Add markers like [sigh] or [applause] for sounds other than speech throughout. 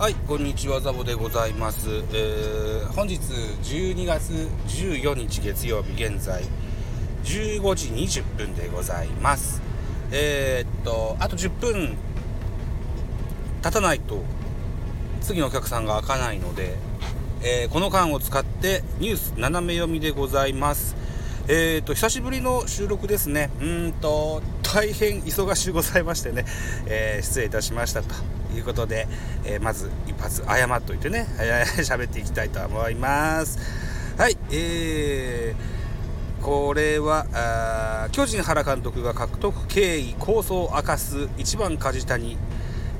はい、こんにちは、ザボでございます。えー本日12月14日月曜日、現在15時20分でございます。えーっと、あと10分経たないと次のお客さんが開かないので、えーこの間を使ってニュース斜め読みでございます。えー、と久しぶりの収録ですね、うーんと大変忙しゅうございましてね、えー失礼いたしましたということで、えーまず一発謝っといてね、え [laughs] 喋っていきたいと思います。はい、えーこれはあ巨人原監督が獲得経緯構想を明かす1番梶谷。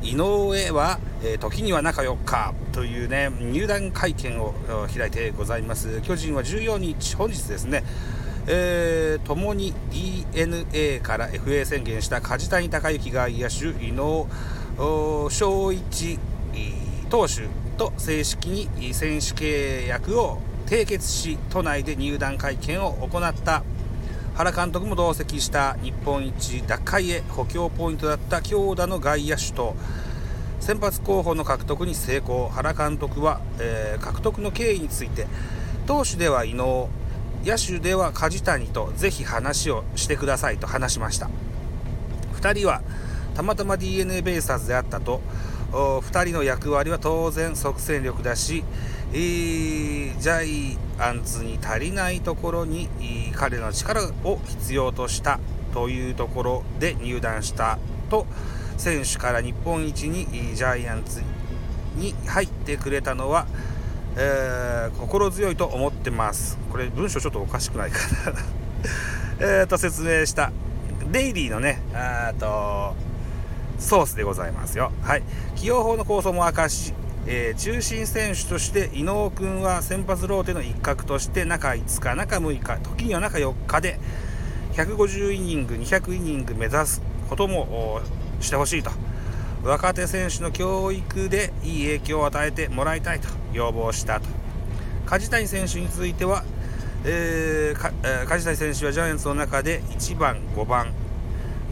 井上は、えー時には中4日というね入団会見を開いてございます。巨人は14日本日ですね。えー、共に DNA から FA 宣言した梶谷隆之外野手井上お翔一投手と正式に選手契約を締結し都内で入団会見を行った原監督も同席した日本一奪回へ補強ポイントだった強打の外野手と先発候補の獲得に成功原監督は、えー獲得の経緯について投手では伊能野手では梶谷とぜひ話をしてくださいと話しました2人はたまたま d n a ベイスターズであったと。2人の役割は当然即戦力だし、えージャイアンツに足りないところに彼の力を必要としたというところで入団したと。選手から日本一にジャイアンツに入ってくれたのは、えー心強いと思ってます。これ文章ちょっとおかしくないかな。[laughs] えと説明した。デイリーのねあーとソースでございますよ。はい。起用法の構想も明かし、えー中心選手として伊能君は先発ローテの一角として中5日中6日時には中4日で150イニング200イニング目指すこともしてほしいと。若手選手の教育でいい影響を与えてもらいたいと要望したと。梶谷選手については、えーえー梶谷選手はジャイアンツの中で1番5番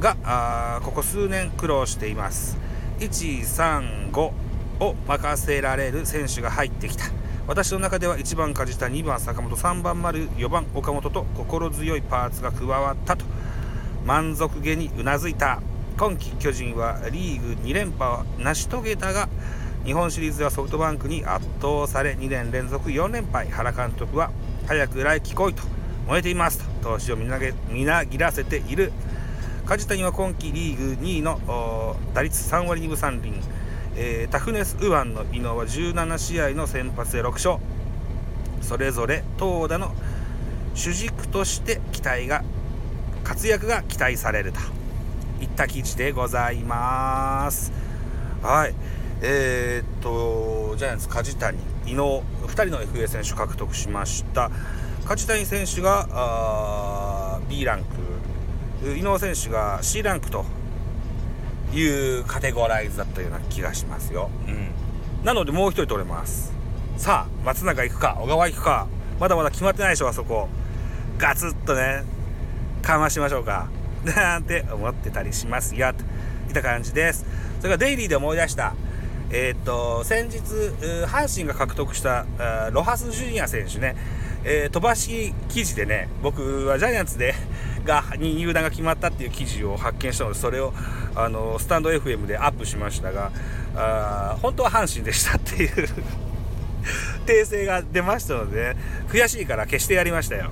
があここ数年苦労しています。135を任せられる選手が入ってきた。私の中では1番梶谷2番坂本3番丸4番岡本と心強いパーツが加わったと。満足げにうなずいた。今季巨人はリーグ2連覇を成し遂げたが日本シリーズはソフトバンクに圧倒され2年連続4連敗。原監督は早く来季来いと燃えていますと投手をみなぎらせている。梶谷は今季リーグ2位の打率3割2分3厘、えータフネス・ウアンの伊能は17試合の先発で6勝。それぞれ投打の主軸として期待が活躍が期待されると。いった記事でございます。はい。えーっとジャイアンツ梶谷伊能2人の FA 選手獲得しました。梶谷選手があー B ランク伊能選手が C ランクというカテゴライズだったような気がしますよ、うん、なのでもう一人取れます。さあ松永行くか小川行くか。まだまだ決まってないでしょあそこ。ガツッとねかましましょうか。なんて思ってたりしますよ。といった感じです。それからデイリーで思い出した。えーっと先日阪神が獲得したロハス・ジュニア選手ね、えー飛ばし記事でね僕はジャイアンツでがに入団が決まったっていう記事を発見したのでそれをあのスタンド FM でアップしましたがあ本当は阪神でしたっていう [laughs] 訂正が出ましたので、悔しいから消してやりましたよ。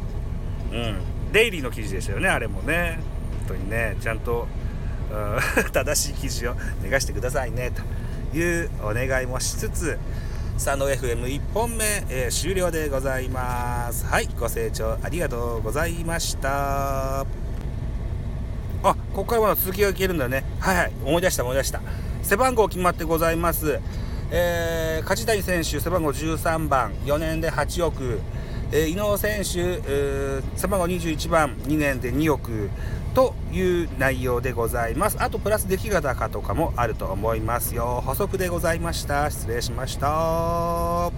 うん。デイリーの記事でしたよね、あれもね。本当にね、ちゃんと、[laughs] 正しい記事を流してくださいね、というお願いもしつつ、スタンド FM1 本目、えー終了でございます。はい、ご清聴ありがとうございました。あ、ここからまだ続きが聞けるんだね。はいはい、思い出した思い出した。背番号決まってございます。えー、梶谷選手、背番号13番、4年で8億。えー、伊能選手、えー背番号21番、2年で2億。という内容でございます。あと、プラス出来高とかもあると思いますよ。補足でございました。失礼しました。